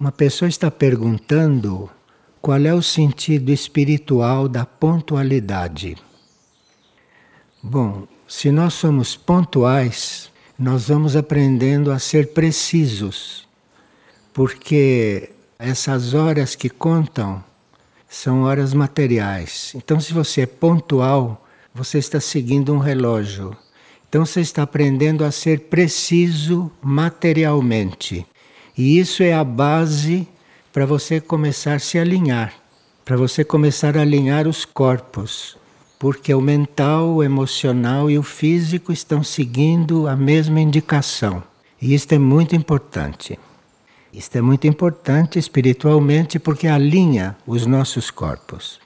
Uma pessoa está perguntando qual é o sentido espiritual da pontualidade. Bom, se nós somos pontuais, nós vamos aprendendo a ser precisos, porque essas horas que contam são horas materiais. Então, se você é pontual, você está seguindo um relógio. Então, você está aprendendo a ser preciso materialmente. E isso é a base para você começar a se alinhar, para você começar a alinhar os corpos, porque o mental, o emocional e o físico estão seguindo a mesma indicação. E isto é muito importante. Isto é muito importante espiritualmente porque alinha os nossos corpos.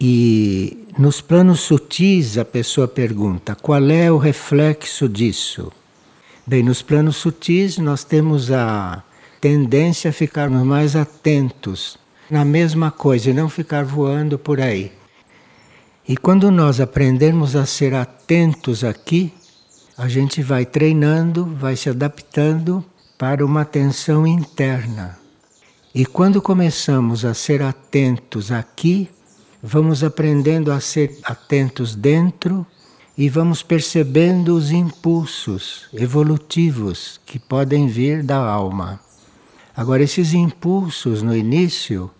E nos planos sutis a pessoa pergunta: qual é o reflexo disso? Bem, nos planos sutis nós temos a tendência a ficarmos mais atentos na mesma coisa e não ficar voando por aí. E quando nós aprendermos a ser atentos aqui, a gente vai treinando, vai se adaptando para uma atenção interna. E quando começamos a ser atentos aqui, vamos aprendendo a ser atentos dentro e vamos percebendo os impulsos evolutivos que podem vir da alma. Agora, esses impulsos no início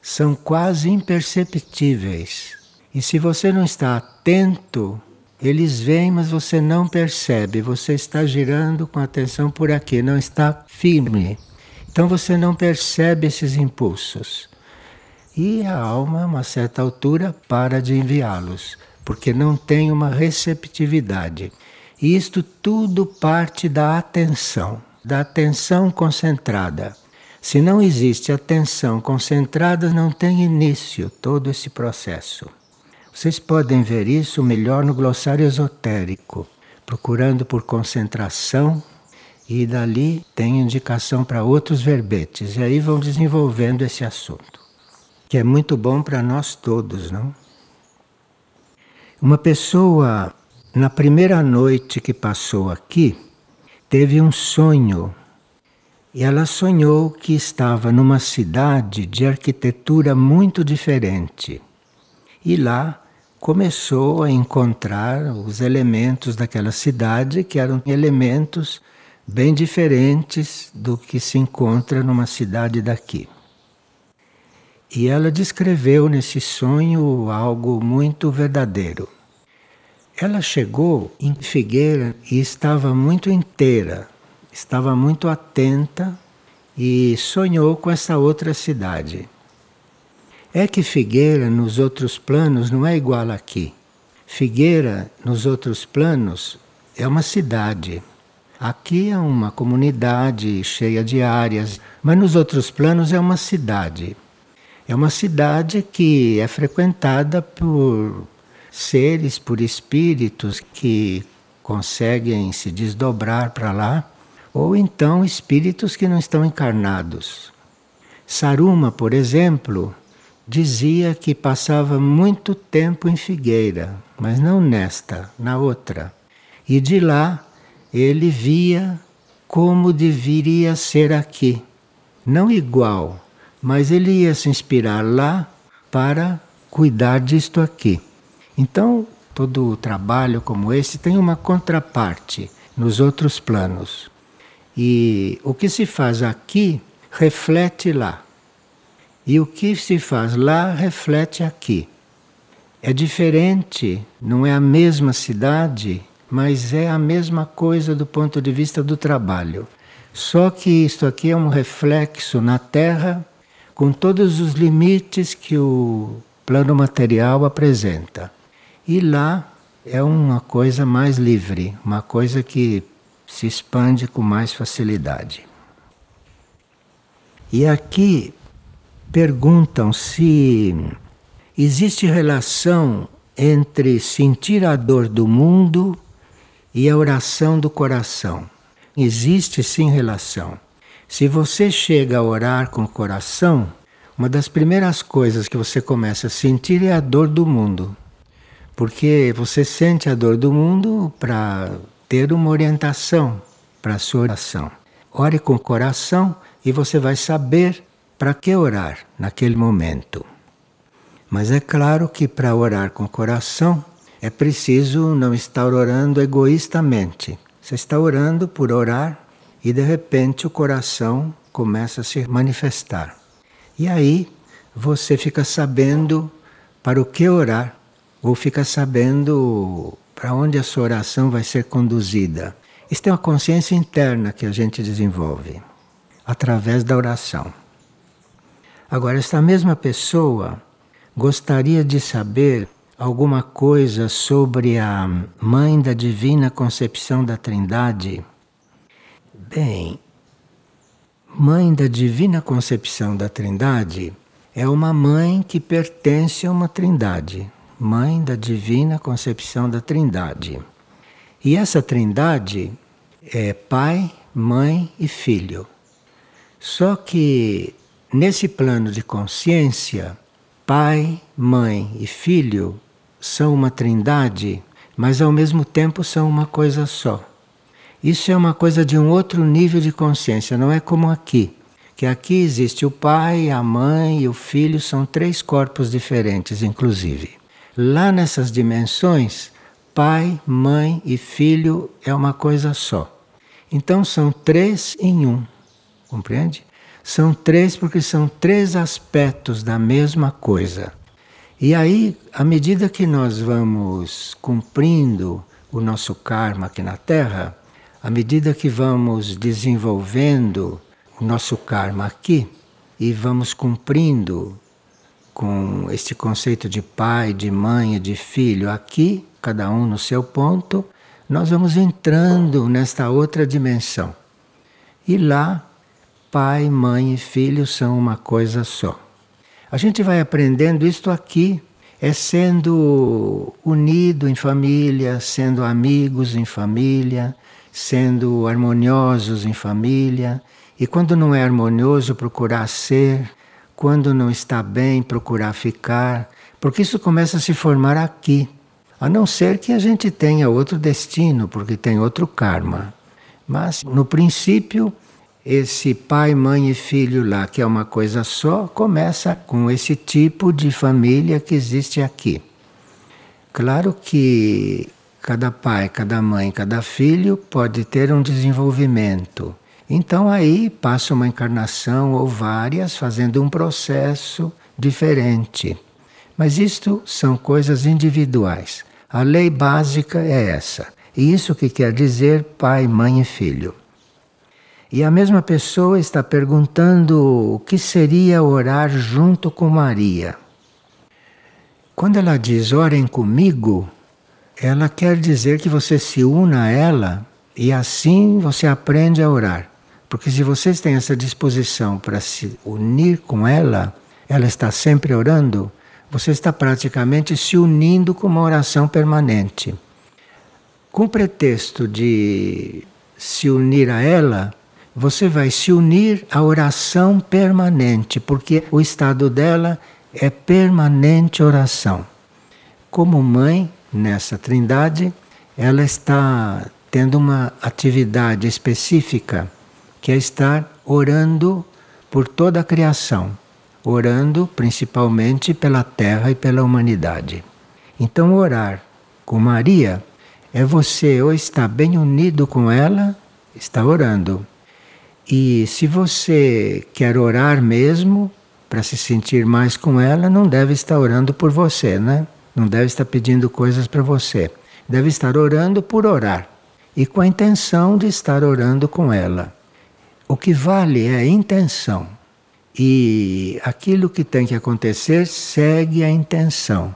são quase imperceptíveis. E se você não está atento, eles vêm, mas você não percebe. Você está girando com atenção por aqui, não está firme. Então você não percebe esses impulsos. E a alma, a uma certa altura, para de enviá-los porque não tem uma receptividade. E isto tudo parte da atenção, da atenção concentrada. Se não existe atenção concentrada, não tem início todo esse processo. Vocês podem ver isso melhor no glossário esotérico, procurando por concentração, e dali tem indicação para outros verbetes, e aí vão desenvolvendo esse assunto, que é muito bom para nós todos, não? Uma pessoa, na primeira noite que passou aqui, teve um sonho. E ela sonhou que estava numa cidade de arquitetura muito diferente. E lá começou a encontrar os elementos daquela cidade, que eram elementos bem diferentes do que se encontra numa cidade daqui. E ela descreveu nesse sonho algo muito verdadeiro. Ela chegou em Figueira e estava muito inteira, estava muito atenta e sonhou com essa outra cidade. É que Figueira nos outros planos não é igual aqui. Figueira nos outros planos é uma cidade. Aqui é uma comunidade cheia de áreas, mas nos outros planos é uma cidade. É uma cidade que é frequentada por seres, por espíritos que conseguem se desdobrar para lá, ou então espíritos que não estão encarnados. Saruma, por exemplo, dizia que passava muito tempo em Figueira, mas não nesta, na outra. E de lá ele via como deveria ser aqui. Não igual, mas ele ia se inspirar lá para cuidar disto aqui. Então, todo trabalho como esse tem uma contraparte nos outros planos. E o que se faz aqui reflete lá. E o que se faz lá reflete aqui. É diferente, não é a mesma cidade, mas é a mesma coisa do ponto de vista do trabalho. Só que isto aqui é um reflexo na Terra com todos os limites que o plano material apresenta. E lá é uma coisa mais livre, uma coisa que se expande com mais facilidade. E aqui perguntam se existe relação entre sentir a dor do mundo e a oração do coração. Existe sim relação. Se você chega a orar com o coração, uma das primeiras coisas que você começa a sentir é a dor do mundo. Porque você sente a dor do mundo para ter uma orientação para a sua oração. ore com o coração e você vai saber para que orar naquele momento. Mas é claro que para orar com o coração é preciso não estar orando egoístamente. Você está orando por orar e de repente o coração começa a se manifestar. E aí você fica sabendo para o que orar, ou fica sabendo para onde a sua oração vai ser conduzida. Isso é uma consciência interna que a gente desenvolve através da oração. Agora, esta mesma pessoa gostaria de saber alguma coisa sobre a Mãe da Divina Concepção da Trindade? Bem, Mãe da Divina Concepção da Trindade é uma mãe que pertence a uma trindade, Mãe da Divina Concepção da Trindade. E essa trindade é Pai, Mãe e Filho. Só que nesse plano de consciência, Pai, Mãe e Filho são uma trindade, mas ao mesmo tempo são uma coisa só. Isso é uma coisa de um outro nível de consciência, não é como aqui. Que aqui existe o pai, a mãe e o filho, são três corpos diferentes, inclusive. Lá nessas dimensões, pai, mãe e filho é uma coisa só. Então são três em um, compreende? São três porque são três aspectos da mesma coisa. E aí, à medida que nós vamos cumprindo o nosso karma aqui na Terra, à medida que vamos desenvolvendo o nosso karma aqui e vamos cumprindo com este conceito de pai, de mãe e de filho aqui, cada um no seu ponto, nós vamos entrando nesta outra dimensão. E lá pai, mãe e filho são uma coisa só. A gente vai aprendendo isto aqui, é sendo unido em família, sendo amigos em família, sendo harmoniosos em família, e quando não é harmonioso, procurar ser, quando não está bem, procurar ficar, porque isso começa a se formar aqui. A não ser que a gente tenha outro destino, porque tem outro karma. Mas, no princípio, esse pai, mãe e filho lá, que é uma coisa só, começa com esse tipo de família que existe aqui. Claro que cada pai, cada mãe, cada filho pode ter um desenvolvimento. Então aí passa uma encarnação ou várias fazendo um processo diferente. Mas isto são coisas individuais. A lei básica é essa. E isso que quer dizer pai, mãe e filho. E a mesma pessoa está perguntando o que seria orar junto com Maria. Quando ela diz orem comigo, ela quer dizer que você se una a ela e assim você aprende a orar. Porque se vocês têm essa disposição para se unir com ela, ela está sempre orando, você está praticamente se unindo com uma oração permanente. Com o pretexto de se unir a ela, você vai se unir à oração permanente, porque o estado dela é permanente oração. Como mãe nessa trindade, ela está tendo uma atividade específica, que é estar orando por toda a criação, orando principalmente pela terra e pela humanidade. Então, orar com Maria é você ou estar bem unido com ela, está orando e se você quer orar mesmo, para se sentir mais com ela, não deve estar orando por você, né? Não deve estar pedindo coisas para você. Deve estar orando por orar e com a intenção de estar orando com ela. O que vale é a intenção. E aquilo que tem que acontecer segue a intenção.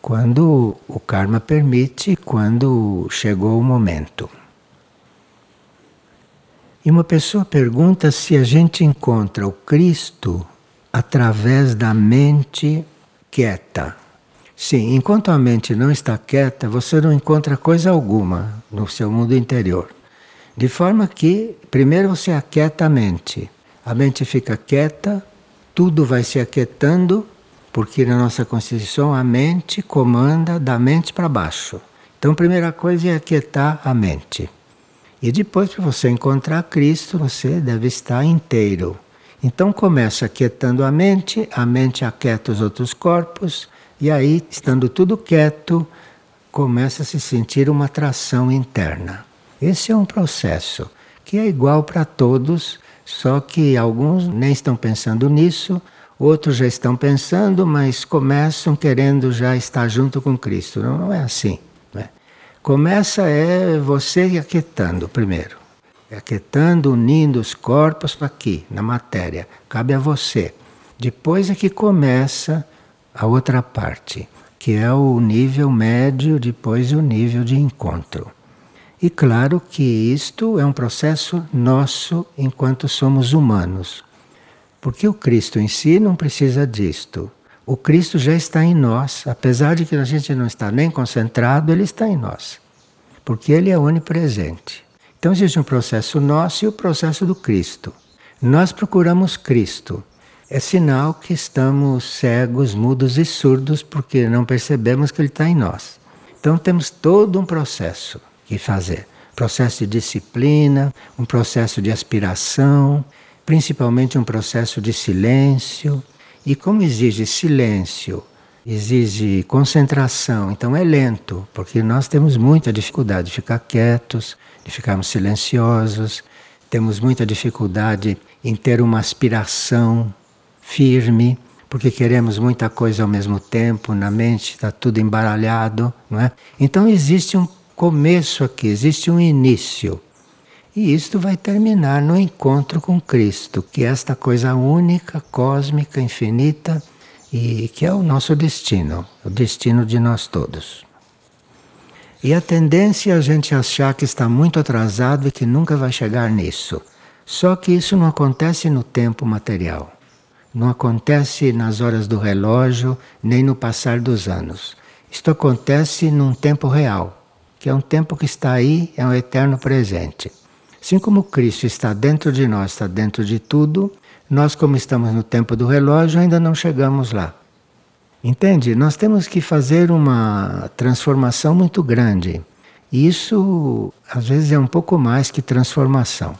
Quando o karma permite, quando chegou o momento. E uma pessoa pergunta se a gente encontra o Cristo através da mente quieta. Sim, enquanto a mente não está quieta, você não encontra coisa alguma no seu mundo interior. De forma que, primeiro você aquieta a mente. A mente fica quieta, tudo vai se aquietando, porque na nossa Constituição a mente comanda da mente para baixo. Então, a primeira coisa é aquietar a mente. E depois, para você encontrar Cristo, você deve estar inteiro. Então começa aquietando a mente, a mente aquieta os outros corpos, e aí, estando tudo quieto, começa a se sentir uma atração interna. Esse é um processo que é igual para todos, só que alguns nem estão pensando nisso, outros já estão pensando, mas começam querendo já estar junto com Cristo. Não, não é assim. Né? Começa é você aquietando primeiro. Aquietando, unindo os corpos aqui, na matéria. Cabe a você. Depois é que começa a outra parte que é o nível médio, depois o nível de encontro. E claro que isto é um processo nosso enquanto somos humanos. Porque o Cristo em si não precisa disto. O Cristo já está em nós, apesar de que a gente não está nem concentrado, ele está em nós. Porque ele é onipresente. Então existe um processo nosso e o processo do Cristo. Nós procuramos Cristo é sinal que estamos cegos, mudos e surdos porque não percebemos que Ele está em nós. Então temos todo um processo que fazer processo de disciplina, um processo de aspiração, principalmente um processo de silêncio. E como exige silêncio, exige concentração, então é lento, porque nós temos muita dificuldade de ficar quietos, de ficarmos silenciosos, temos muita dificuldade em ter uma aspiração firme, porque queremos muita coisa ao mesmo tempo, na mente está tudo embaralhado, não é? Então existe um começo aqui, existe um início. E isto vai terminar no encontro com Cristo, que é esta coisa única, cósmica, infinita e que é o nosso destino, o destino de nós todos. E a tendência é a gente achar que está muito atrasado e que nunca vai chegar nisso. Só que isso não acontece no tempo material. Não acontece nas horas do relógio, nem no passar dos anos. Isto acontece num tempo real, que é um tempo que está aí, é um eterno presente. Assim como Cristo está dentro de nós, está dentro de tudo, nós, como estamos no tempo do relógio, ainda não chegamos lá. Entende? Nós temos que fazer uma transformação muito grande. E isso, às vezes, é um pouco mais que transformação.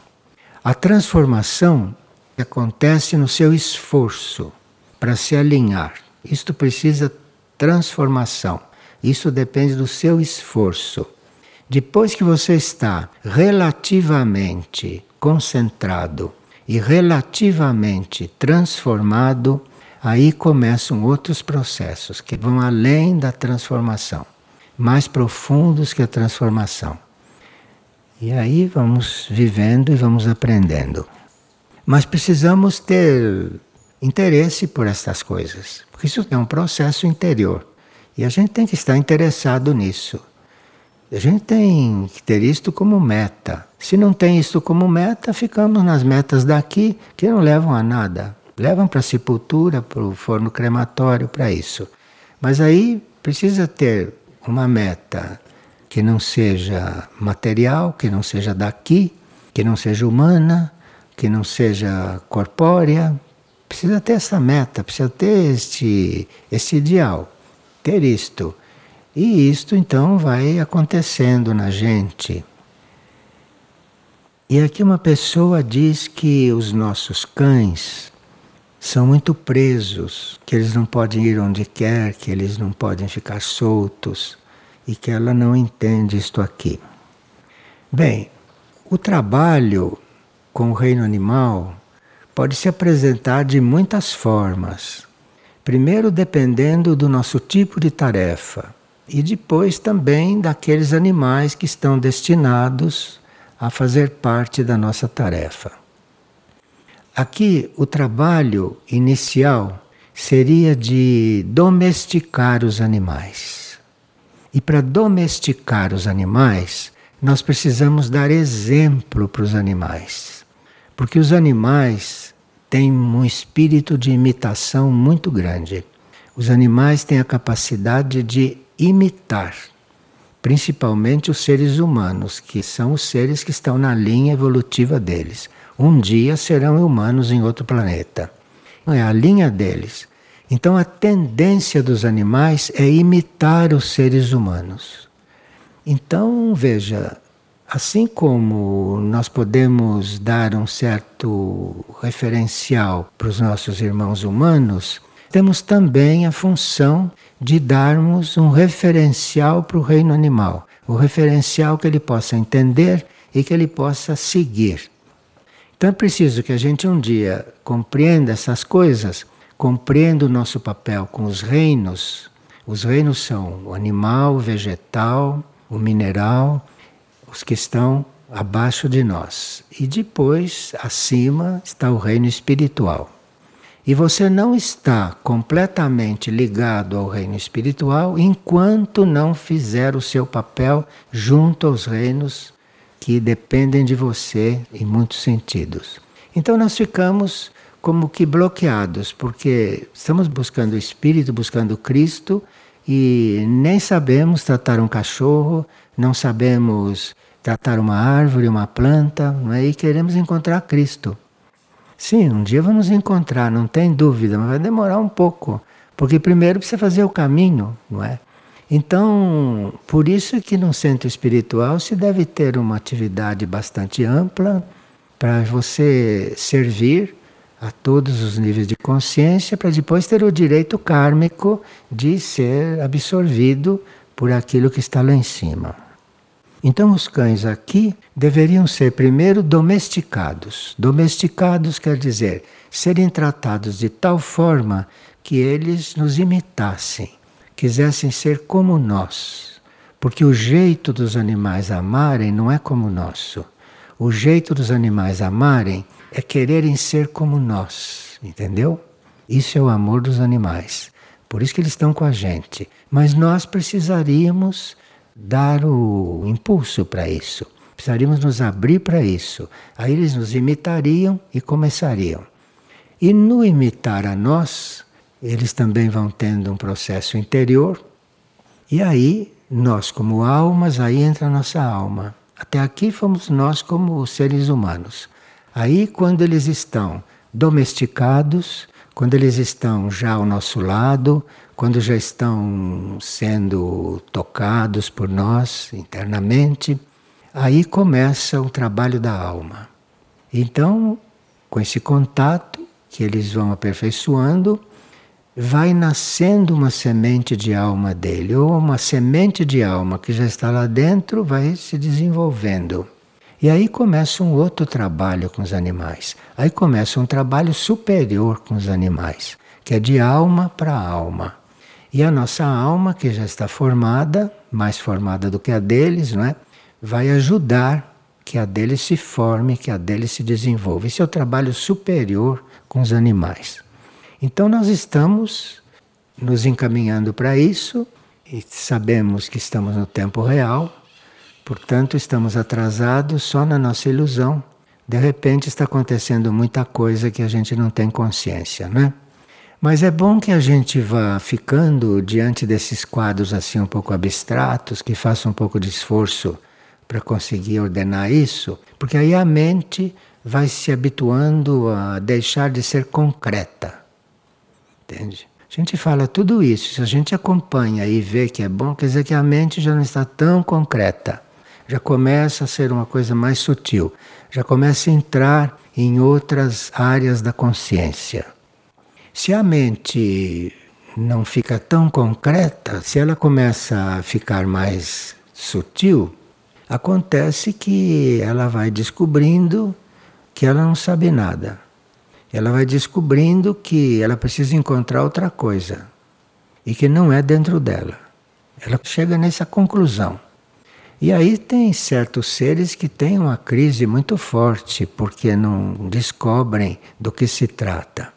A transformação acontece no seu esforço para se alinhar. Isto precisa transformação. Isso depende do seu esforço. Depois que você está relativamente concentrado e relativamente transformado, aí começam outros processos que vão além da transformação, mais profundos que a transformação. E aí vamos vivendo e vamos aprendendo. Mas precisamos ter interesse por estas coisas, porque isso é um processo interior. E a gente tem que estar interessado nisso. A gente tem que ter isto como meta. Se não tem isto como meta, ficamos nas metas daqui que não levam a nada. Levam para a sepultura, para o forno crematório, para isso. Mas aí precisa ter uma meta que não seja material, que não seja daqui, que não seja humana, que não seja corpórea, precisa ter essa meta, precisa ter este, este ideal, ter isto. E isto então vai acontecendo na gente. E aqui uma pessoa diz que os nossos cães são muito presos, que eles não podem ir onde quer, que eles não podem ficar soltos e que ela não entende isto aqui. Bem, o trabalho com o reino animal pode se apresentar de muitas formas. Primeiro, dependendo do nosso tipo de tarefa, e depois também daqueles animais que estão destinados a fazer parte da nossa tarefa. Aqui, o trabalho inicial seria de domesticar os animais. E para domesticar os animais, nós precisamos dar exemplo para os animais. Porque os animais têm um espírito de imitação muito grande. Os animais têm a capacidade de imitar, principalmente os seres humanos, que são os seres que estão na linha evolutiva deles. Um dia serão humanos em outro planeta. É a linha deles. Então a tendência dos animais é imitar os seres humanos. Então, veja, Assim como nós podemos dar um certo referencial para os nossos irmãos humanos, temos também a função de darmos um referencial para o reino animal, o referencial que ele possa entender e que ele possa seguir. Então é preciso que a gente um dia compreenda essas coisas, compreenda o nosso papel com os reinos. Os reinos são o animal, o vegetal, o mineral, os que estão abaixo de nós. E depois, acima, está o reino espiritual. E você não está completamente ligado ao reino espiritual enquanto não fizer o seu papel junto aos reinos que dependem de você em muitos sentidos. Então nós ficamos como que bloqueados, porque estamos buscando o Espírito, buscando Cristo, e nem sabemos tratar um cachorro, não sabemos tratar uma árvore, uma planta, não é? e queremos encontrar Cristo. Sim, um dia vamos encontrar, não tem dúvida, mas vai demorar um pouco, porque primeiro precisa fazer o caminho, não é? Então, por isso que no centro espiritual se deve ter uma atividade bastante ampla para você servir a todos os níveis de consciência, para depois ter o direito kármico de ser absorvido por aquilo que está lá em cima. Então, os cães aqui deveriam ser primeiro domesticados. Domesticados quer dizer serem tratados de tal forma que eles nos imitassem, quisessem ser como nós. Porque o jeito dos animais amarem não é como o nosso. O jeito dos animais amarem é quererem ser como nós, entendeu? Isso é o amor dos animais. Por isso que eles estão com a gente. Mas nós precisaríamos dar o impulso para isso. Precisaríamos nos abrir para isso. Aí eles nos imitariam e começariam. E no imitar a nós, eles também vão tendo um processo interior. E aí, nós como almas, aí entra a nossa alma. Até aqui fomos nós como seres humanos. Aí, quando eles estão domesticados, quando eles estão já ao nosso lado, quando já estão sendo tocados por nós internamente, aí começa o trabalho da alma. Então, com esse contato que eles vão aperfeiçoando, vai nascendo uma semente de alma dele, ou uma semente de alma que já está lá dentro vai se desenvolvendo. E aí começa um outro trabalho com os animais. Aí começa um trabalho superior com os animais, que é de alma para alma. E a nossa alma, que já está formada, mais formada do que a deles, não é? vai ajudar que a deles se forme, que a deles se desenvolva. Esse é o trabalho superior com os animais. Então nós estamos nos encaminhando para isso e sabemos que estamos no tempo real, Portanto, estamos atrasados só na nossa ilusão. De repente está acontecendo muita coisa que a gente não tem consciência, né? Mas é bom que a gente vá ficando diante desses quadros assim um pouco abstratos, que faça um pouco de esforço para conseguir ordenar isso, porque aí a mente vai se habituando a deixar de ser concreta. Entende? A gente fala tudo isso, se a gente acompanha e vê que é bom, quer dizer que a mente já não está tão concreta já começa a ser uma coisa mais sutil, já começa a entrar em outras áreas da consciência. Se a mente não fica tão concreta, se ela começa a ficar mais sutil, acontece que ela vai descobrindo que ela não sabe nada. Ela vai descobrindo que ela precisa encontrar outra coisa e que não é dentro dela. Ela chega nessa conclusão. E aí tem certos seres que têm uma crise muito forte porque não descobrem do que se trata.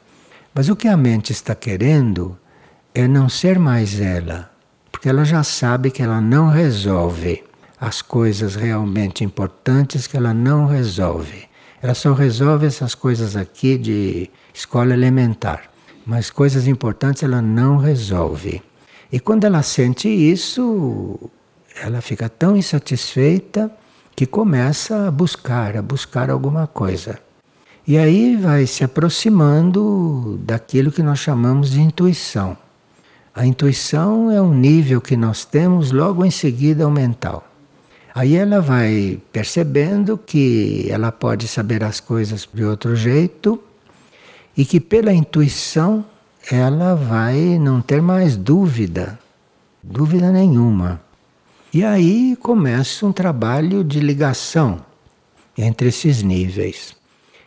Mas o que a mente está querendo é não ser mais ela, porque ela já sabe que ela não resolve as coisas realmente importantes que ela não resolve. Ela só resolve essas coisas aqui de escola elementar, mas coisas importantes ela não resolve. E quando ela sente isso, ela fica tão insatisfeita que começa a buscar, a buscar alguma coisa. E aí vai se aproximando daquilo que nós chamamos de intuição. A intuição é um nível que nós temos logo em seguida ao mental. Aí ela vai percebendo que ela pode saber as coisas de outro jeito e que pela intuição ela vai não ter mais dúvida, dúvida nenhuma. E aí começa um trabalho de ligação entre esses níveis.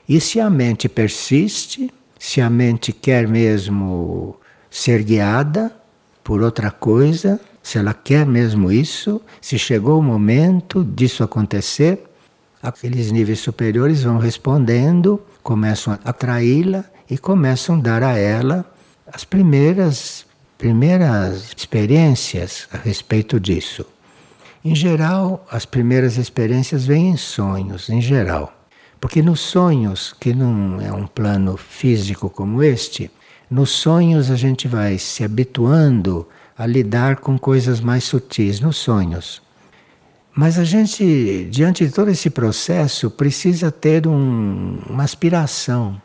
E se a mente persiste, se a mente quer mesmo ser guiada por outra coisa, se ela quer mesmo isso, se chegou o momento disso acontecer, aqueles níveis superiores vão respondendo, começam a atraí-la e começam a dar a ela as primeiras primeiras experiências a respeito disso. Em geral, as primeiras experiências vêm em sonhos, em geral. Porque nos sonhos, que não é um plano físico como este, nos sonhos a gente vai se habituando a lidar com coisas mais sutis nos sonhos. Mas a gente, diante de todo esse processo, precisa ter um, uma aspiração.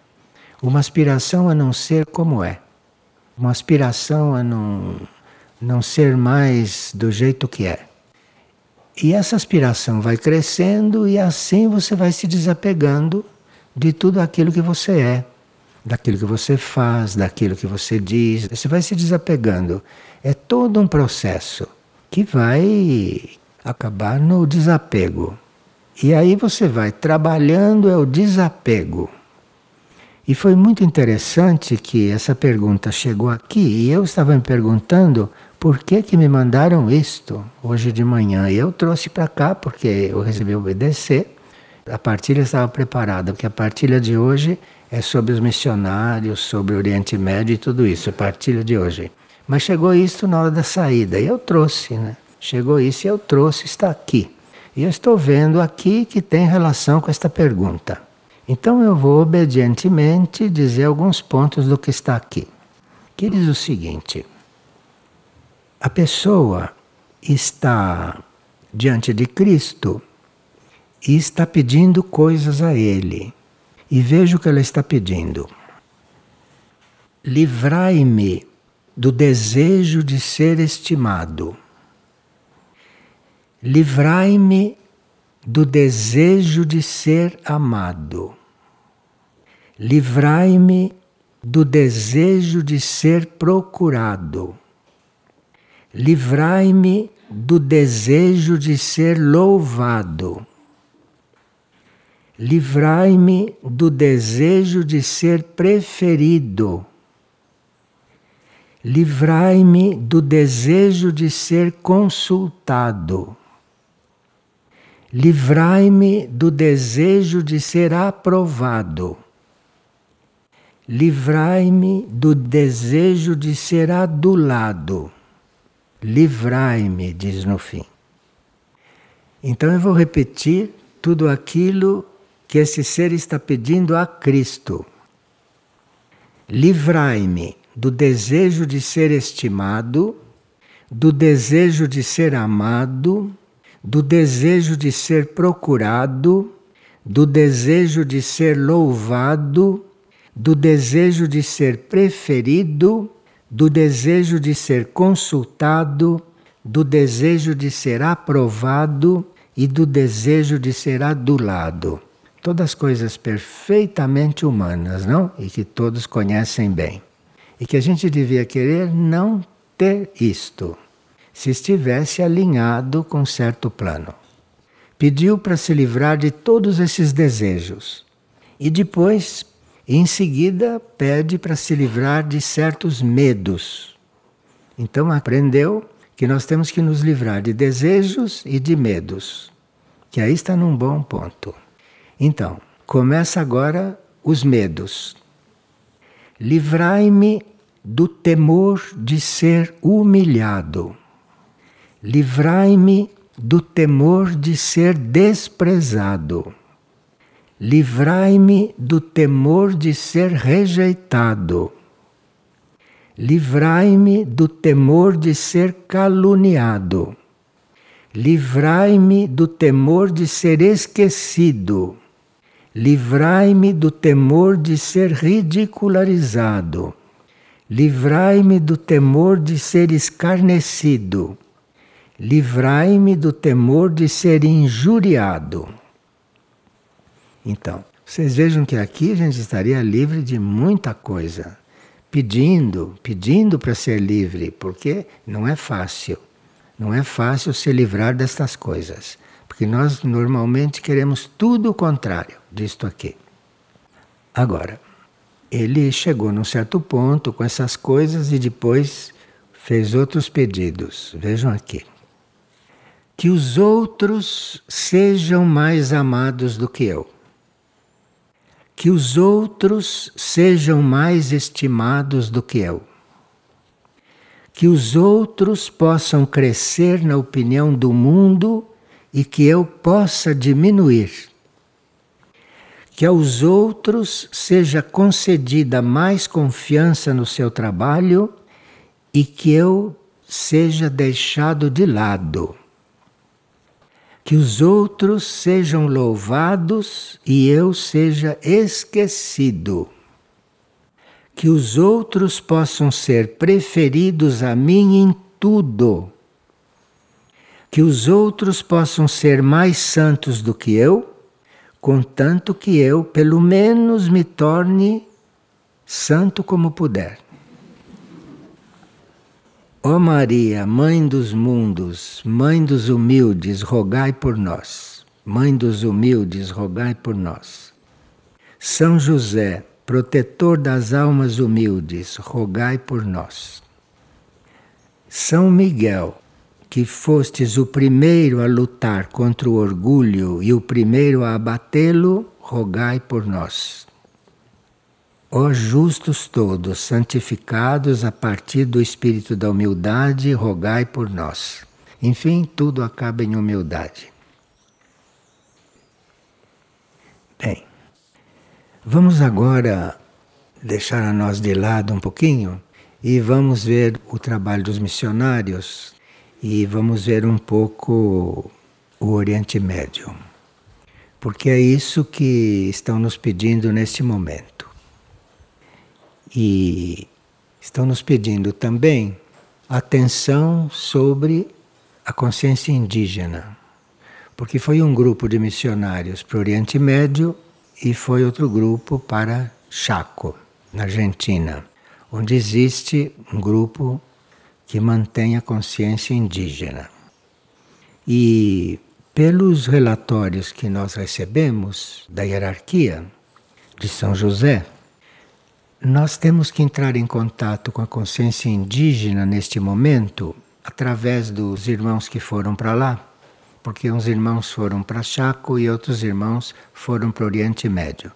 Uma aspiração a não ser como é. Uma aspiração a não, não ser mais do jeito que é. E essa aspiração vai crescendo e assim você vai se desapegando de tudo aquilo que você é, daquilo que você faz, daquilo que você diz. Você vai se desapegando. É todo um processo que vai acabar no desapego. E aí você vai trabalhando é o desapego. E foi muito interessante que essa pergunta chegou aqui e eu estava me perguntando por que que me mandaram isto hoje de manhã. E eu trouxe para cá porque eu resolvi obedecer. A partilha estava preparada, porque a partilha de hoje é sobre os missionários, sobre o Oriente Médio e tudo isso, a partilha de hoje. Mas chegou isso na hora da saída e eu trouxe, né? Chegou isso e eu trouxe, está aqui. E eu estou vendo aqui que tem relação com esta pergunta. Então eu vou obedientemente dizer alguns pontos do que está aqui. Que diz o seguinte: a pessoa está diante de Cristo e está pedindo coisas a Ele. E veja o que ela está pedindo. Livrai-me do desejo de ser estimado. Livrai-me do desejo de ser amado. Livrai-me do desejo de ser procurado. Livrai-me do desejo de ser louvado. Livrai-me do desejo de ser preferido livrai-me do desejo de ser consultado. Livrai-me do desejo de ser aprovado. Livrai-me do desejo de ser adulado. Livrai-me, diz no fim. Então eu vou repetir tudo aquilo que esse ser está pedindo a Cristo. Livrai-me do desejo de ser estimado, do desejo de ser amado, do desejo de ser procurado, do desejo de ser louvado, do desejo de ser preferido, do desejo de ser consultado, do desejo de ser aprovado e do desejo de ser adulado. Todas coisas perfeitamente humanas, não? E que todos conhecem bem e que a gente devia querer não ter isto, se estivesse alinhado com certo plano. Pediu para se livrar de todos esses desejos e depois, em seguida, pede para se livrar de certos medos. Então aprendeu que nós temos que nos livrar de desejos e de medos, que aí está num bom ponto. Então, começa agora os medos. Livrai-me do temor de ser humilhado. Livrai-me do temor de ser desprezado. Livrai-me do temor de ser rejeitado. Livrai-me do temor de ser caluniado. Livrai-me do temor de ser esquecido. Livrai-me do temor de ser ridicularizado Livrai-me do temor de ser escarnecido. livrai-me do temor de ser injuriado. Então, vocês vejam que aqui a gente estaria livre de muita coisa, pedindo, pedindo para ser livre, porque não é fácil. Não é fácil se livrar destas coisas, porque nós normalmente queremos tudo o contrário disto aqui. Agora, ele chegou num certo ponto com essas coisas e depois fez outros pedidos. Vejam aqui. Que os outros sejam mais amados do que eu. Que os outros sejam mais estimados do que eu. Que os outros possam crescer na opinião do mundo e que eu possa diminuir que aos outros seja concedida mais confiança no seu trabalho e que eu seja deixado de lado. Que os outros sejam louvados e eu seja esquecido. Que os outros possam ser preferidos a mim em tudo. Que os outros possam ser mais santos do que eu contanto que eu, pelo menos, me torne santo como puder. Ó Maria, Mãe dos mundos, Mãe dos humildes, rogai por nós. Mãe dos humildes, rogai por nós. São José, protetor das almas humildes, rogai por nós. São Miguel, que fostes o primeiro a lutar contra o orgulho e o primeiro a abatê-lo, rogai por nós. Ó justos todos, santificados a partir do espírito da humildade, rogai por nós. Enfim, tudo acaba em humildade. Bem, vamos agora deixar a nós de lado um pouquinho e vamos ver o trabalho dos missionários e vamos ver um pouco o Oriente Médio. Porque é isso que estão nos pedindo neste momento. E estão nos pedindo também atenção sobre a consciência indígena. Porque foi um grupo de missionários para o Oriente Médio e foi outro grupo para Chaco, na Argentina, onde existe um grupo que mantém a consciência indígena. E pelos relatórios que nós recebemos da hierarquia de São José, nós temos que entrar em contato com a consciência indígena neste momento através dos irmãos que foram para lá, porque uns irmãos foram para Chaco e outros irmãos foram para o Oriente Médio.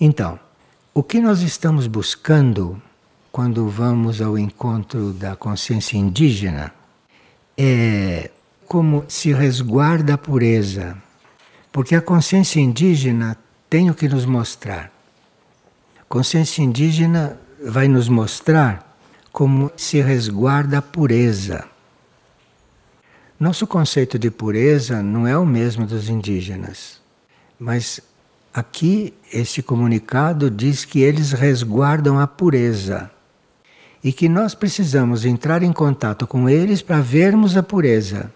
Então, o que nós estamos buscando quando vamos ao encontro da consciência indígena, é como se resguarda a pureza. Porque a consciência indígena tem o que nos mostrar. Consciência indígena vai nos mostrar como se resguarda a pureza. Nosso conceito de pureza não é o mesmo dos indígenas, mas aqui esse comunicado diz que eles resguardam a pureza e que nós precisamos entrar em contato com eles para vermos a pureza.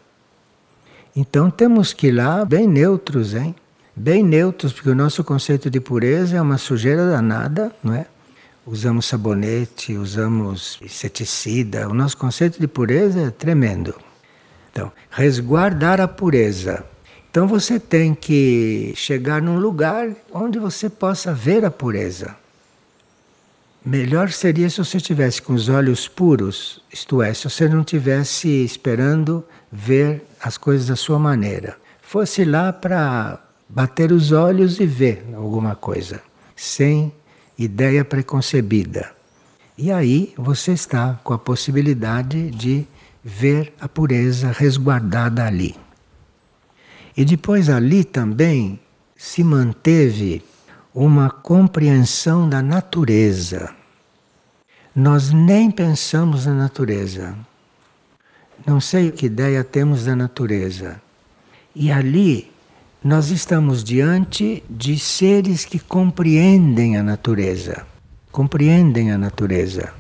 Então temos que ir lá bem neutros, hein? Bem neutros, porque o nosso conceito de pureza é uma sujeira danada, não é? Usamos sabonete, usamos inseticida, o nosso conceito de pureza é tremendo. Então, resguardar a pureza. Então você tem que chegar num lugar onde você possa ver a pureza. Melhor seria se você estivesse com os olhos puros, isto é, se você não estivesse esperando ver as coisas da sua maneira. Fosse lá para bater os olhos e ver alguma coisa, sem ideia preconcebida. E aí você está com a possibilidade de ver a pureza resguardada ali. E depois ali também se manteve uma compreensão da natureza. Nós nem pensamos na natureza. Não sei que ideia temos da natureza. E ali nós estamos diante de seres que compreendem a natureza. Compreendem a natureza.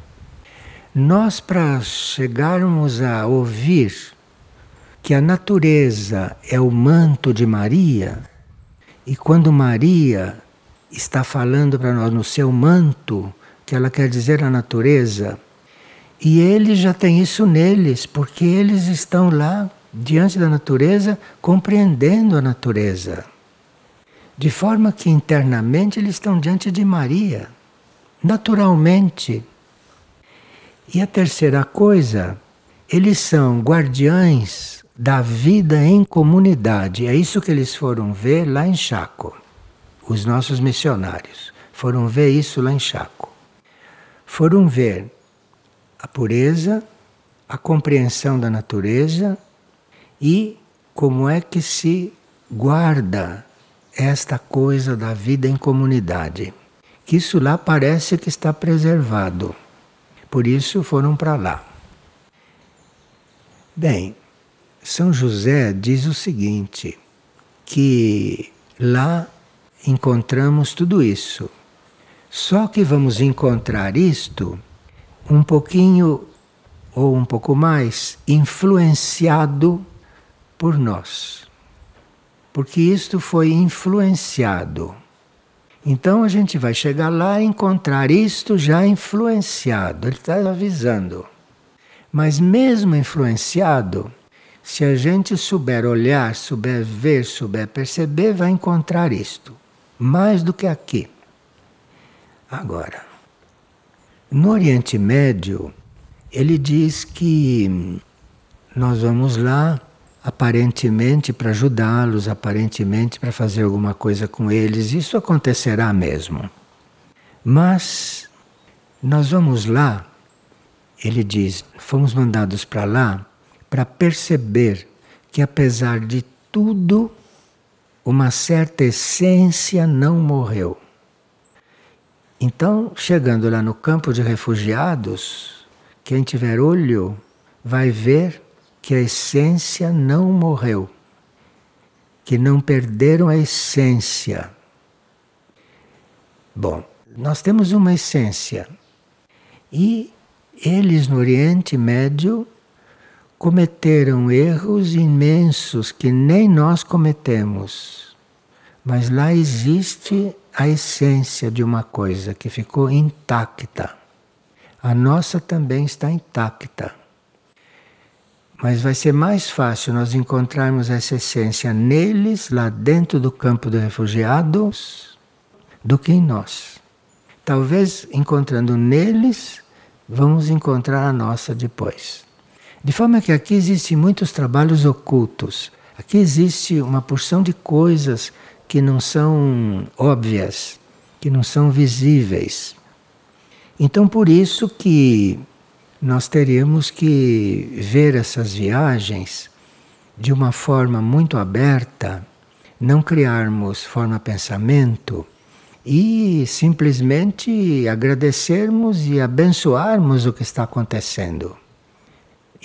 Nós, para chegarmos a ouvir que a natureza é o manto de Maria, e quando Maria está falando para nós no seu manto, que ela quer dizer a natureza, e eles já têm isso neles, porque eles estão lá diante da natureza, compreendendo a natureza. De forma que internamente eles estão diante de Maria, naturalmente. E a terceira coisa, eles são guardiães da vida em comunidade. É isso que eles foram ver lá em Chaco. Os nossos missionários foram ver isso lá em Chaco. Foram ver a pureza, a compreensão da natureza e como é que se guarda esta coisa da vida em comunidade. Que isso lá parece que está preservado. Por isso foram para lá. Bem, São José diz o seguinte: que lá encontramos tudo isso. Só que vamos encontrar isto um pouquinho ou um pouco mais influenciado por nós. Porque isto foi influenciado. Então a gente vai chegar lá e encontrar isto já influenciado. Ele está avisando. Mas mesmo influenciado, se a gente souber olhar, souber ver, souber perceber, vai encontrar isto. Mais do que aqui. Agora, no Oriente Médio, ele diz que nós vamos lá aparentemente para ajudá-los, aparentemente para fazer alguma coisa com eles. Isso acontecerá mesmo. Mas nós vamos lá, ele diz, fomos mandados para lá para perceber que apesar de tudo, uma certa essência não morreu. Então, chegando lá no campo de refugiados, quem tiver olho vai ver que a essência não morreu, que não perderam a essência. Bom, nós temos uma essência e eles no Oriente Médio cometeram erros imensos que nem nós cometemos. Mas lá existe a essência de uma coisa que ficou intacta. A nossa também está intacta. Mas vai ser mais fácil nós encontrarmos essa essência neles, lá dentro do campo de refugiados, do que em nós. Talvez encontrando neles, vamos encontrar a nossa depois. De forma que aqui existem muitos trabalhos ocultos. Aqui existe uma porção de coisas que não são óbvias, que não são visíveis. Então por isso que nós teríamos que ver essas viagens de uma forma muito aberta, não criarmos forma pensamento e simplesmente agradecermos e abençoarmos o que está acontecendo.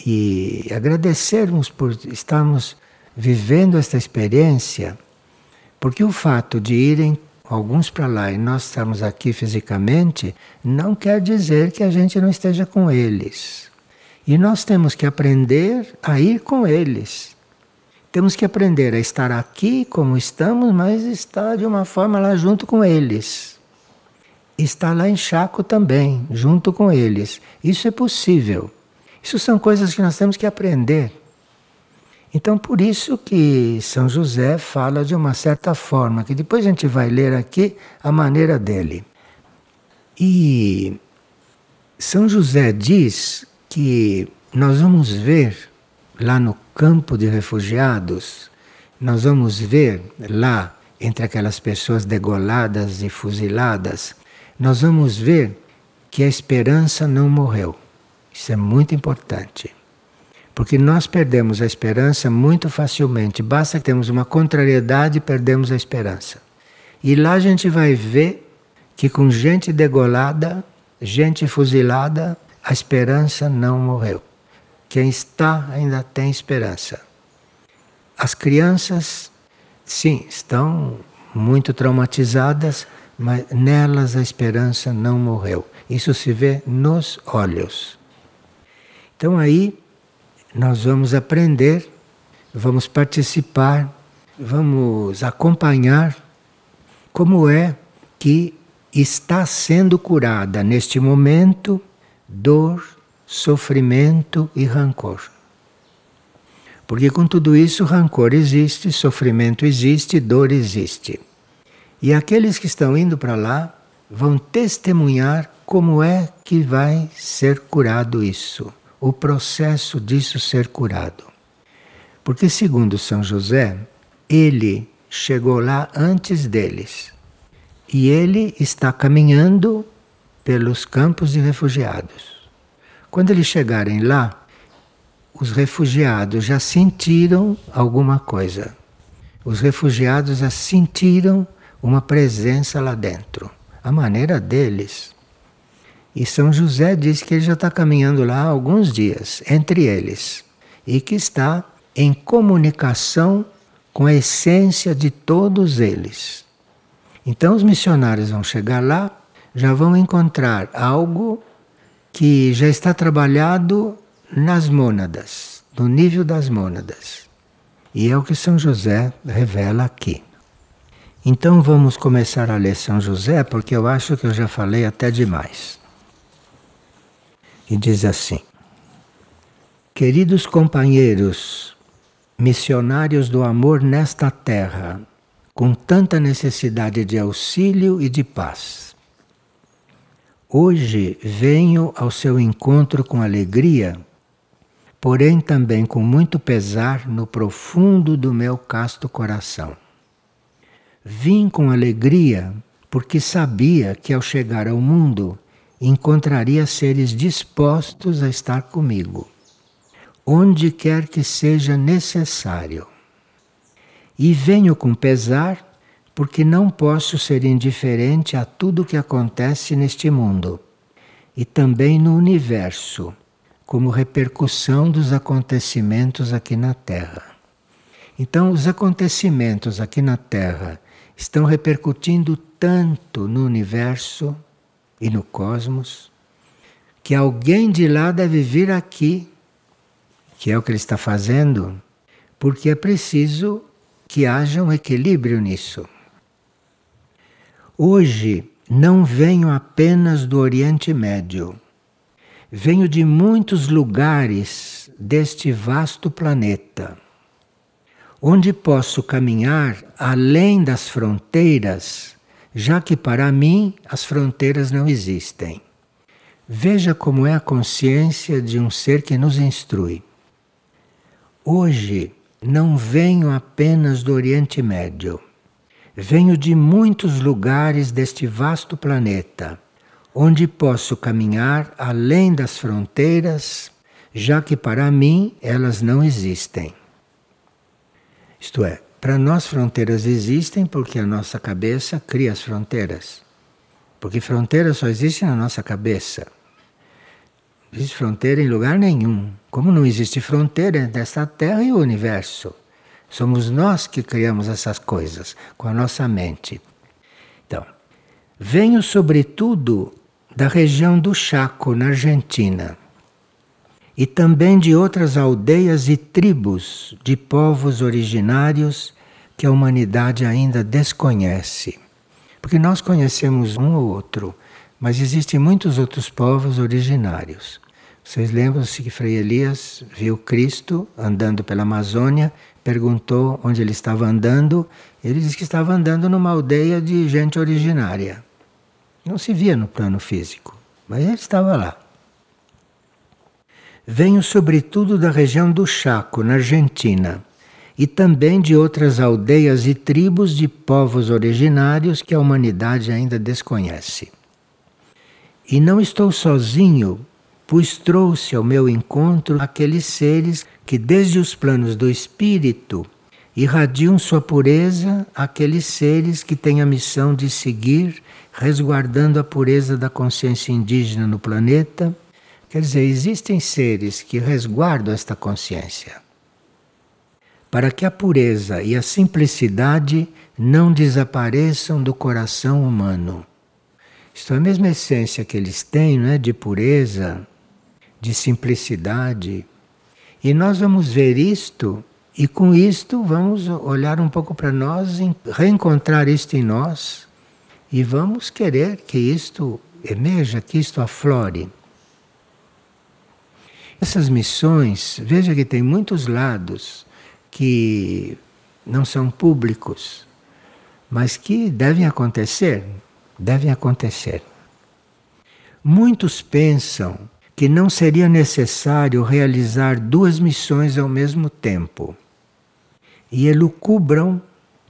E agradecermos por estarmos vivendo esta experiência, porque o fato de irem alguns para lá e nós estamos aqui fisicamente, não quer dizer que a gente não esteja com eles. E nós temos que aprender a ir com eles. Temos que aprender a estar aqui como estamos, mas estar de uma forma lá junto com eles. Estar lá em Chaco também, junto com eles. Isso é possível. Isso são coisas que nós temos que aprender. Então, por isso que São José fala de uma certa forma, que depois a gente vai ler aqui a maneira dele. E São José diz que nós vamos ver lá no campo de refugiados, nós vamos ver lá entre aquelas pessoas degoladas e fuziladas, nós vamos ver que a esperança não morreu. Isso é muito importante. Porque nós perdemos a esperança muito facilmente. Basta que temos uma contrariedade e perdemos a esperança. E lá a gente vai ver que com gente degolada, gente fuzilada, a esperança não morreu. Quem está ainda tem esperança. As crianças, sim, estão muito traumatizadas, mas nelas a esperança não morreu. Isso se vê nos olhos. Então aí nós vamos aprender vamos participar, vamos acompanhar como é que está sendo curada neste momento dor, sofrimento e rancor. Porque com tudo isso, rancor existe, sofrimento existe, dor existe. E aqueles que estão indo para lá vão testemunhar como é que vai ser curado isso, o processo disso ser curado. Porque, segundo São José, ele chegou lá antes deles. E ele está caminhando pelos campos de refugiados. Quando eles chegarem lá, os refugiados já sentiram alguma coisa. Os refugiados já sentiram uma presença lá dentro, a maneira deles. E São José diz que ele já está caminhando lá há alguns dias, entre eles, e que está em comunicação com a essência de todos eles. Então os missionários vão chegar lá, já vão encontrar algo que já está trabalhado nas mônadas, no nível das mônadas. E é o que São José revela aqui. Então vamos começar a ler São José, porque eu acho que eu já falei até demais. E diz assim: Queridos companheiros, missionários do amor nesta terra, com tanta necessidade de auxílio e de paz. Hoje venho ao seu encontro com alegria, porém também com muito pesar no profundo do meu casto coração. Vim com alegria porque sabia que ao chegar ao mundo encontraria seres dispostos a estar comigo onde quer que seja necessário. E venho com pesar, porque não posso ser indiferente a tudo que acontece neste mundo e também no universo, como repercussão dos acontecimentos aqui na Terra. Então, os acontecimentos aqui na Terra estão repercutindo tanto no universo e no cosmos que alguém de lá deve vir aqui que é o que ele está fazendo, porque é preciso que haja um equilíbrio nisso. Hoje não venho apenas do Oriente Médio, venho de muitos lugares deste vasto planeta, onde posso caminhar além das fronteiras, já que para mim as fronteiras não existem. Veja como é a consciência de um ser que nos instrui. Hoje não venho apenas do Oriente Médio. Venho de muitos lugares deste vasto planeta, onde posso caminhar além das fronteiras, já que para mim elas não existem. Isto é, para nós fronteiras existem porque a nossa cabeça cria as fronteiras. Porque fronteiras só existem na nossa cabeça. Não existe fronteira em lugar nenhum. Como não existe fronteira entre esta Terra e o universo. Somos nós que criamos essas coisas com a nossa mente. Então, venho sobretudo da região do Chaco, na Argentina, e também de outras aldeias e tribos de povos originários que a humanidade ainda desconhece. Porque nós conhecemos um ou outro, mas existem muitos outros povos originários. Vocês lembram-se que Frei Elias viu Cristo andando pela Amazônia, perguntou onde ele estava andando, ele disse que estava andando numa aldeia de gente originária. Não se via no plano físico, mas ele estava lá. Venho sobretudo da região do Chaco, na Argentina, e também de outras aldeias e tribos de povos originários que a humanidade ainda desconhece. E não estou sozinho, pois trouxe ao meu encontro aqueles seres que, desde os planos do espírito, irradiam sua pureza àqueles seres que têm a missão de seguir, resguardando a pureza da consciência indígena no planeta. Quer dizer, existem seres que resguardam esta consciência. Para que a pureza e a simplicidade não desapareçam do coração humano. Isto é a mesma essência que eles têm, não é? de pureza, de simplicidade. E nós vamos ver isto E com isto vamos olhar um pouco para nós, reencontrar isto em nós e vamos querer que isto emerja, que isto aflore. Essas missões, veja que tem muitos lados que não são públicos, mas que devem acontecer, devem acontecer. Muitos pensam que não seria necessário realizar duas missões ao mesmo tempo. E elucubram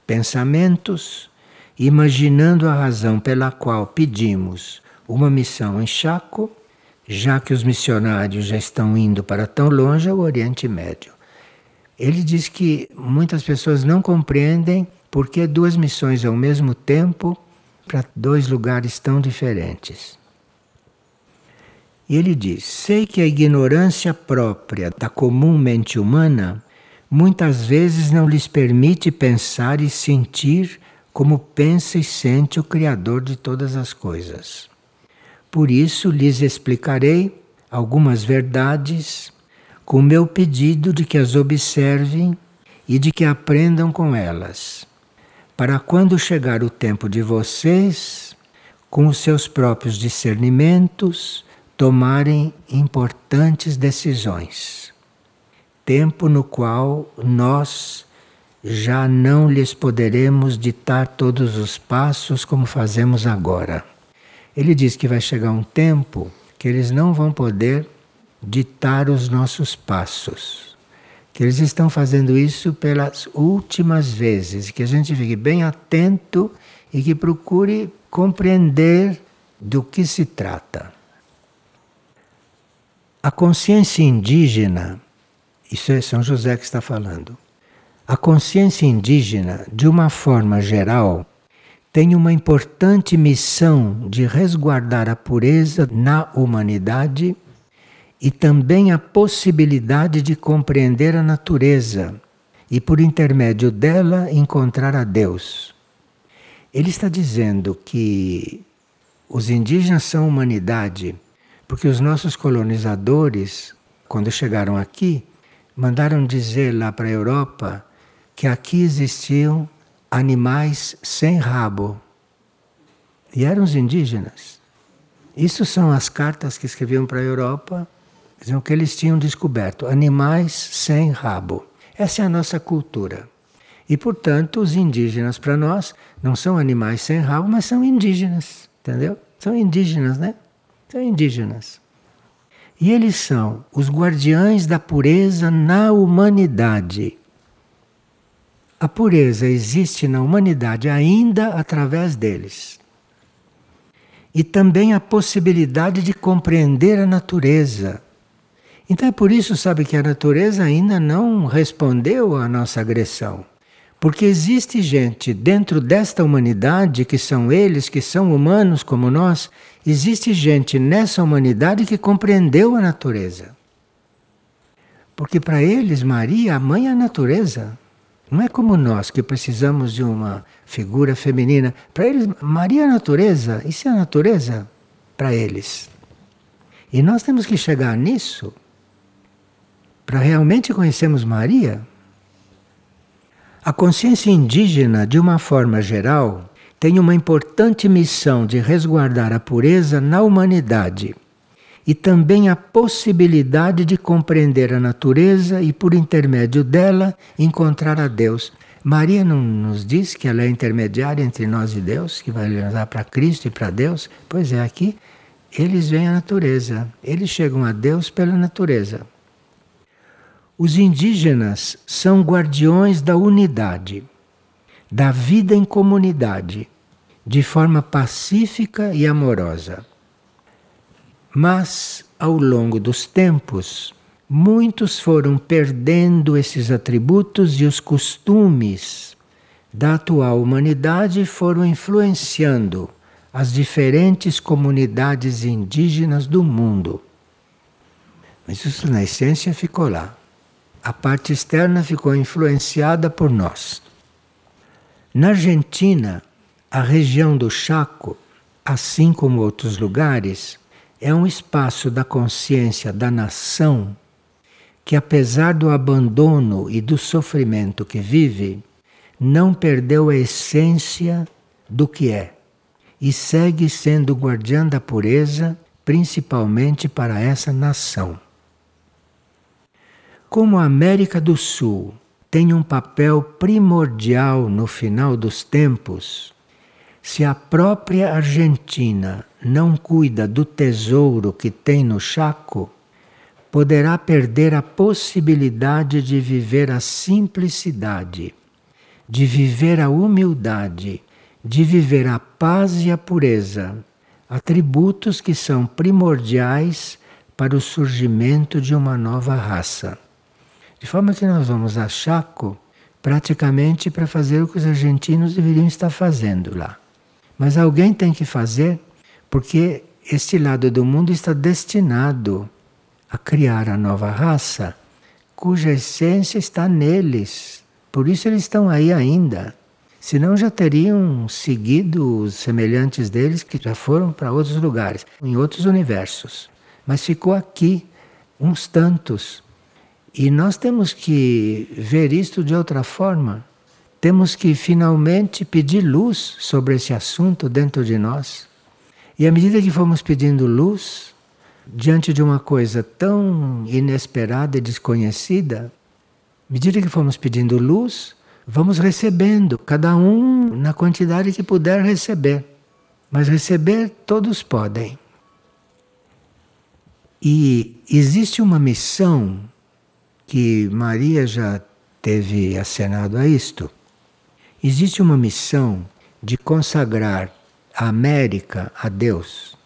pensamentos, imaginando a razão pela qual pedimos uma missão em Chaco já que os missionários já estão indo para tão longe ao Oriente Médio. Ele diz que muitas pessoas não compreendem por que duas missões ao mesmo tempo para dois lugares tão diferentes. E ele diz: sei que a ignorância própria da comum mente humana muitas vezes não lhes permite pensar e sentir como pensa e sente o Criador de todas as coisas. Por isso lhes explicarei algumas verdades com meu pedido de que as observem e de que aprendam com elas, para quando chegar o tempo de vocês, com os seus próprios discernimentos, tomarem importantes decisões. Tempo no qual nós já não lhes poderemos ditar todos os passos como fazemos agora. Ele diz que vai chegar um tempo que eles não vão poder ditar os nossos passos. Que eles estão fazendo isso pelas últimas vezes, que a gente fique bem atento e que procure compreender do que se trata. A consciência indígena, isso é São José que está falando. A consciência indígena, de uma forma geral, tem uma importante missão de resguardar a pureza na humanidade e também a possibilidade de compreender a natureza e, por intermédio dela, encontrar a Deus. Ele está dizendo que os indígenas são humanidade, porque os nossos colonizadores, quando chegaram aqui, mandaram dizer lá para a Europa que aqui existiam animais sem rabo. E eram os indígenas. Isso são as cartas que escreviam para a Europa, diziam que eles tinham descoberto animais sem rabo. Essa é a nossa cultura. E, portanto, os indígenas para nós não são animais sem rabo, mas são indígenas, entendeu? São indígenas, né? São indígenas. E eles são os guardiães da pureza na humanidade. A pureza existe na humanidade ainda através deles. E também a possibilidade de compreender a natureza. Então é por isso, sabe, que a natureza ainda não respondeu à nossa agressão. Porque existe gente dentro desta humanidade, que são eles, que são humanos como nós, existe gente nessa humanidade que compreendeu a natureza. Porque para eles, Maria, a mãe é a natureza. Não é como nós que precisamos de uma figura feminina. Para eles, Maria é a natureza. Isso é a natureza para eles. E nós temos que chegar nisso para realmente conhecermos Maria. A consciência indígena, de uma forma geral, tem uma importante missão de resguardar a pureza na humanidade e também a possibilidade de compreender a natureza e, por intermédio dela, encontrar a Deus. Maria não nos diz que ela é intermediária entre nós e Deus, que vai levar para Cristo e para Deus? Pois é, aqui eles veem a natureza, eles chegam a Deus pela natureza. Os indígenas são guardiões da unidade, da vida em comunidade, de forma pacífica e amorosa. Mas, ao longo dos tempos, muitos foram perdendo esses atributos e os costumes da atual humanidade foram influenciando as diferentes comunidades indígenas do mundo. Mas isso, na essência, ficou lá. A parte externa ficou influenciada por nós. Na Argentina, a região do Chaco, assim como outros lugares, é um espaço da consciência da nação que, apesar do abandono e do sofrimento que vive, não perdeu a essência do que é e segue sendo guardiã da pureza, principalmente para essa nação. Como a América do Sul tem um papel primordial no final dos tempos, se a própria Argentina não cuida do tesouro que tem no Chaco, poderá perder a possibilidade de viver a simplicidade, de viver a humildade, de viver a paz e a pureza, atributos que são primordiais para o surgimento de uma nova raça. De forma que nós vamos a Chaco praticamente para fazer o que os argentinos deveriam estar fazendo lá. Mas alguém tem que fazer, porque este lado do mundo está destinado a criar a nova raça, cuja essência está neles. Por isso eles estão aí ainda. Senão já teriam seguido os semelhantes deles que já foram para outros lugares, em outros universos. Mas ficou aqui uns tantos. E nós temos que ver isto de outra forma. Temos que finalmente pedir luz sobre esse assunto dentro de nós. E à medida que fomos pedindo luz, diante de uma coisa tão inesperada e desconhecida, à medida que fomos pedindo luz, vamos recebendo, cada um na quantidade que puder receber. Mas receber todos podem. E existe uma missão que Maria já teve acenado a isto. Existe uma missão de consagrar a América a Deus.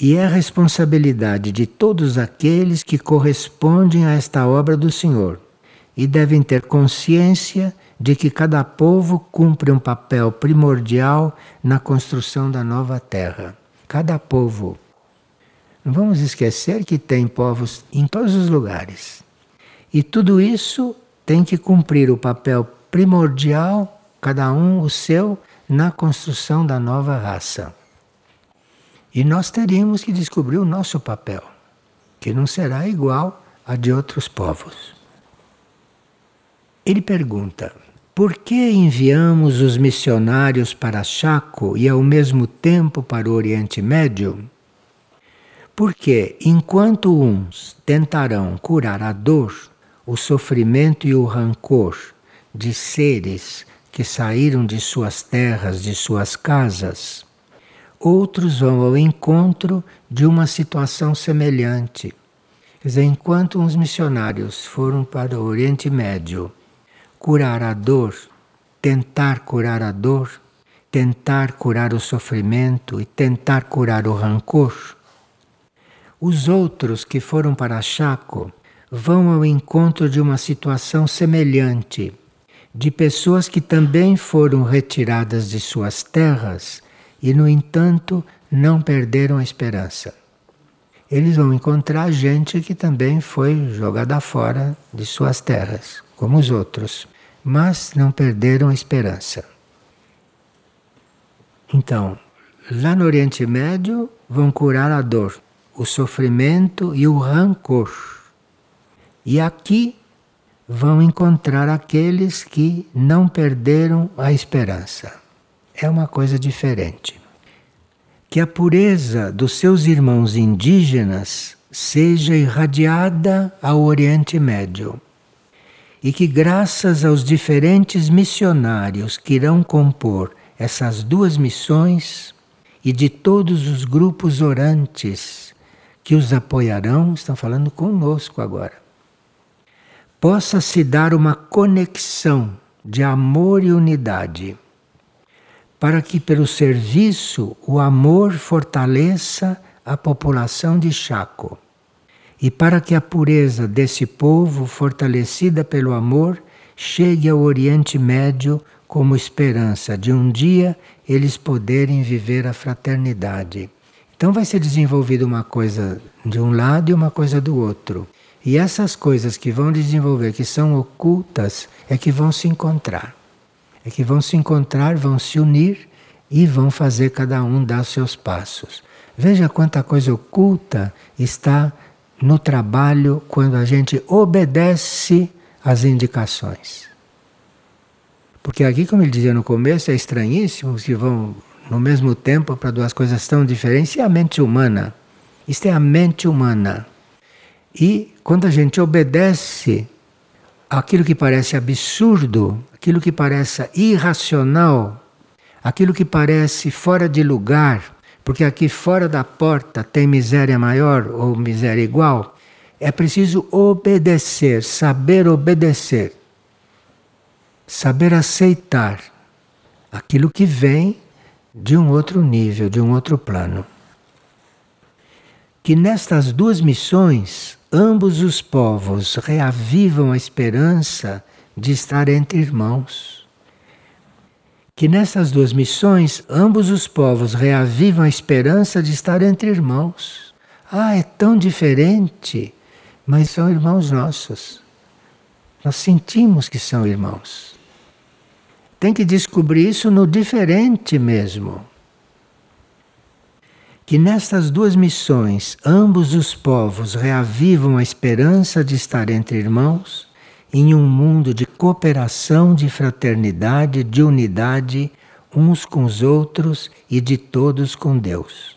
E é a responsabilidade de todos aqueles que correspondem a esta obra do Senhor e devem ter consciência de que cada povo cumpre um papel primordial na construção da nova terra. Cada povo. Não vamos esquecer que tem povos em todos os lugares. E tudo isso tem que cumprir o papel primordial, cada um o seu, na construção da nova raça. E nós teríamos que descobrir o nosso papel, que não será igual a de outros povos. Ele pergunta: por que enviamos os missionários para Chaco e ao mesmo tempo para o Oriente Médio? Porque enquanto uns tentarão curar a dor, o sofrimento e o rancor de seres que saíram de suas terras, de suas casas, outros vão ao encontro de uma situação semelhante. Quer dizer, enquanto uns missionários foram para o Oriente Médio curar a dor, tentar curar a dor, tentar curar o sofrimento e tentar curar o rancor, os outros que foram para Chaco vão ao encontro de uma situação semelhante, de pessoas que também foram retiradas de suas terras e, no entanto, não perderam a esperança. Eles vão encontrar gente que também foi jogada fora de suas terras, como os outros, mas não perderam a esperança. Então, lá no Oriente Médio, vão curar a dor, o sofrimento e o rancor. E aqui vão encontrar aqueles que não perderam a esperança é uma coisa diferente. Que a pureza dos seus irmãos indígenas seja irradiada ao Oriente Médio e que, graças aos diferentes missionários que irão compor essas duas missões e de todos os grupos orantes que os apoiarão, estão falando conosco agora, possa se dar uma conexão de amor e unidade para que, pelo serviço, o amor fortaleça a população de Chaco. E para que a pureza desse povo, fortalecida pelo amor, chegue ao Oriente Médio como esperança de um dia eles poderem viver a fraternidade. Então vai ser desenvolvida uma coisa de um lado e uma coisa do outro. E essas coisas que vão desenvolver, que são ocultas, é que vão se encontrar é que vão se encontrar, vão se unir e vão fazer cada um dar seus passos. Veja quanta coisa oculta está no trabalho quando a gente obedece às indicações. Porque aqui, como ele dizia no começo, é estranhíssimo que vão no mesmo tempo para duas coisas tão diferentes. E a mente humana? Isto é a mente humana. E quando a gente obedece aquilo que parece absurdo, aquilo que parece irracional, aquilo que parece fora de lugar, porque aqui fora da porta tem miséria maior ou miséria igual, é preciso obedecer, saber obedecer, saber aceitar aquilo que vem de um outro nível, de um outro plano. Que nestas duas missões, ambos os povos reavivam a esperança de estar entre irmãos. Que nessas duas missões, ambos os povos reavivam a esperança de estar entre irmãos. Ah, é tão diferente, mas são irmãos nossos. Nós sentimos que são irmãos. Tem que descobrir isso no diferente mesmo. Que nestas duas missões ambos os povos reavivam a esperança de estar entre irmãos em um mundo de cooperação, de fraternidade, de unidade uns com os outros e de todos com Deus.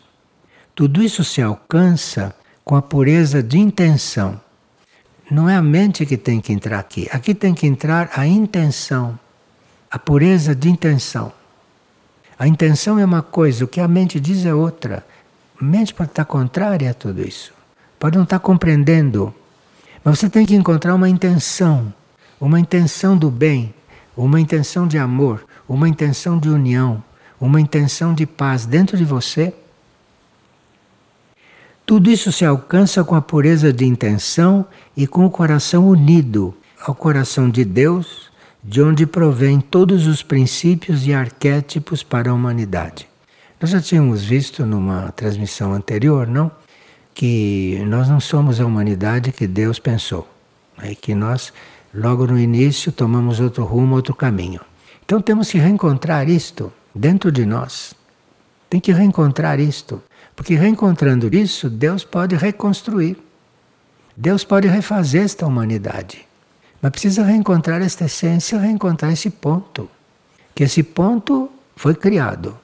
Tudo isso se alcança com a pureza de intenção. Não é a mente que tem que entrar aqui, aqui tem que entrar a intenção a pureza de intenção. A intenção é uma coisa, o que a mente diz é outra. Mente pode estar contrária a tudo isso, pode não estar compreendendo. Mas você tem que encontrar uma intenção, uma intenção do bem, uma intenção de amor, uma intenção de união, uma intenção de paz dentro de você. Tudo isso se alcança com a pureza de intenção e com o coração unido ao coração de Deus de onde provém todos os princípios e arquétipos para a humanidade. Nós já tínhamos visto numa transmissão anterior, não? Que nós não somos a humanidade que Deus pensou. É que nós, logo no início, tomamos outro rumo, outro caminho. Então temos que reencontrar isto dentro de nós. Tem que reencontrar isto. Porque reencontrando isso, Deus pode reconstruir. Deus pode refazer esta humanidade. Mas precisa reencontrar esta essência, reencontrar esse ponto. Que esse ponto foi criado.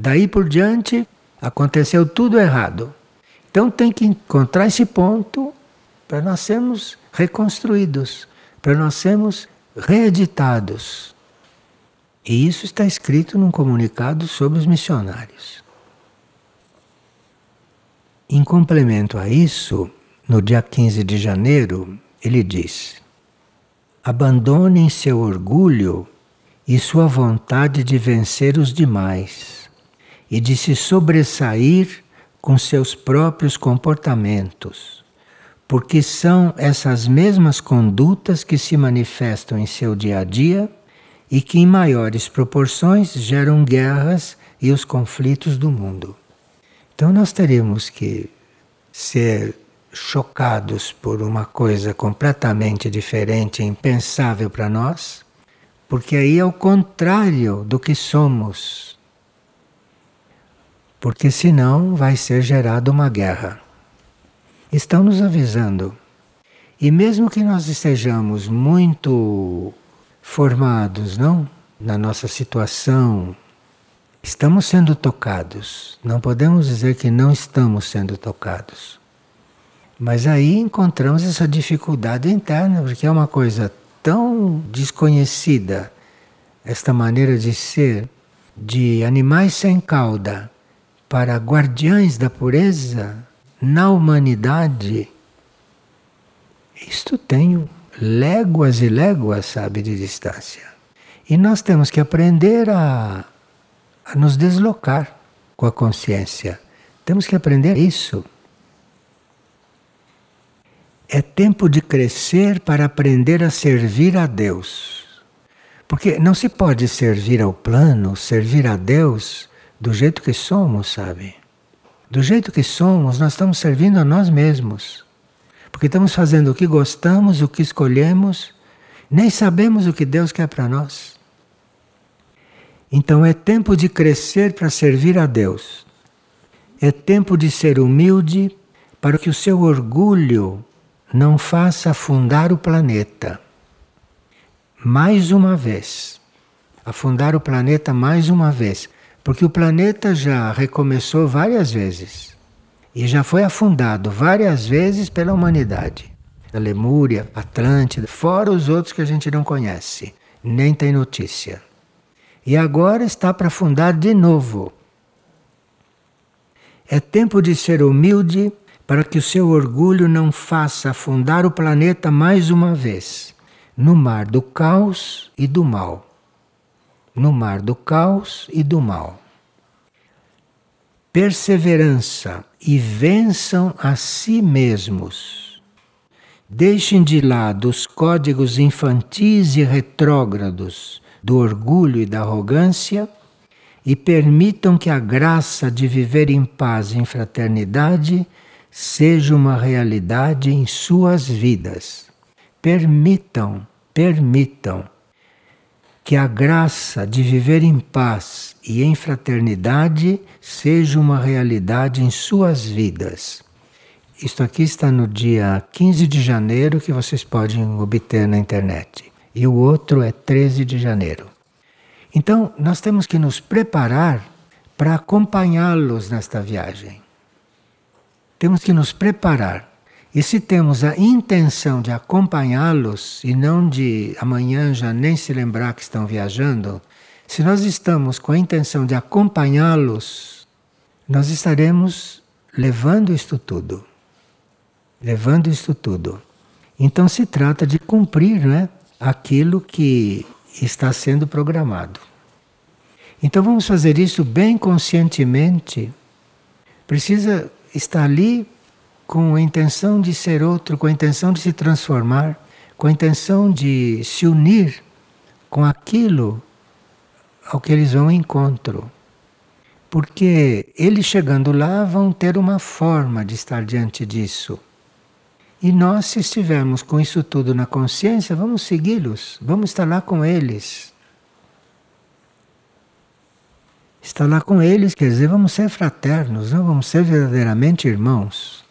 Daí por diante aconteceu tudo errado. Então tem que encontrar esse ponto para nós sermos reconstruídos, para nós sermos reeditados. E isso está escrito num comunicado sobre os missionários. Em complemento a isso, no dia 15 de janeiro, ele diz: Abandonem seu orgulho e sua vontade de vencer os demais e de se sobressair com seus próprios comportamentos, porque são essas mesmas condutas que se manifestam em seu dia a dia e que, em maiores proporções, geram guerras e os conflitos do mundo. Então, nós teremos que ser chocados por uma coisa completamente diferente, impensável para nós, porque aí é o contrário do que somos. Porque senão vai ser gerada uma guerra. Estão nos avisando. E mesmo que nós estejamos muito formados, não? Na nossa situação, estamos sendo tocados. Não podemos dizer que não estamos sendo tocados. Mas aí encontramos essa dificuldade interna, porque é uma coisa tão desconhecida, esta maneira de ser de animais sem cauda para guardiães da pureza na humanidade. Isto tem léguas e léguas, sabe, de distância. E nós temos que aprender a, a nos deslocar com a consciência. Temos que aprender isso. É tempo de crescer para aprender a servir a Deus. Porque não se pode servir ao plano, servir a Deus do jeito que somos, sabe? Do jeito que somos, nós estamos servindo a nós mesmos. Porque estamos fazendo o que gostamos, o que escolhemos, nem sabemos o que Deus quer para nós. Então é tempo de crescer para servir a Deus. É tempo de ser humilde para que o seu orgulho não faça afundar o planeta. Mais uma vez. Afundar o planeta mais uma vez. Porque o planeta já recomeçou várias vezes. E já foi afundado várias vezes pela humanidade. A Lemúria, Atlântida, fora os outros que a gente não conhece, nem tem notícia. E agora está para afundar de novo. É tempo de ser humilde para que o seu orgulho não faça afundar o planeta mais uma vez no mar do caos e do mal. No mar do caos e do mal. Perseverança e vençam a si mesmos. Deixem de lado os códigos infantis e retrógrados do orgulho e da arrogância e permitam que a graça de viver em paz e em fraternidade seja uma realidade em suas vidas. Permitam, permitam que a graça de viver em paz e em fraternidade seja uma realidade em suas vidas. Isto aqui está no dia 15 de janeiro, que vocês podem obter na internet. E o outro é 13 de janeiro. Então, nós temos que nos preparar para acompanhá-los nesta viagem. Temos que nos preparar. E se temos a intenção de acompanhá-los e não de amanhã já nem se lembrar que estão viajando, se nós estamos com a intenção de acompanhá-los, nós estaremos levando isto tudo. Levando isto tudo. Então se trata de cumprir né, aquilo que está sendo programado. Então vamos fazer isso bem conscientemente. Precisa estar ali com a intenção de ser outro, com a intenção de se transformar, com a intenção de se unir com aquilo ao que eles vão ao encontro. Porque eles chegando lá vão ter uma forma de estar diante disso. E nós, se estivermos com isso tudo na consciência, vamos segui-los, vamos estar lá com eles. Estar lá com eles quer dizer, vamos ser fraternos, não vamos ser verdadeiramente irmãos.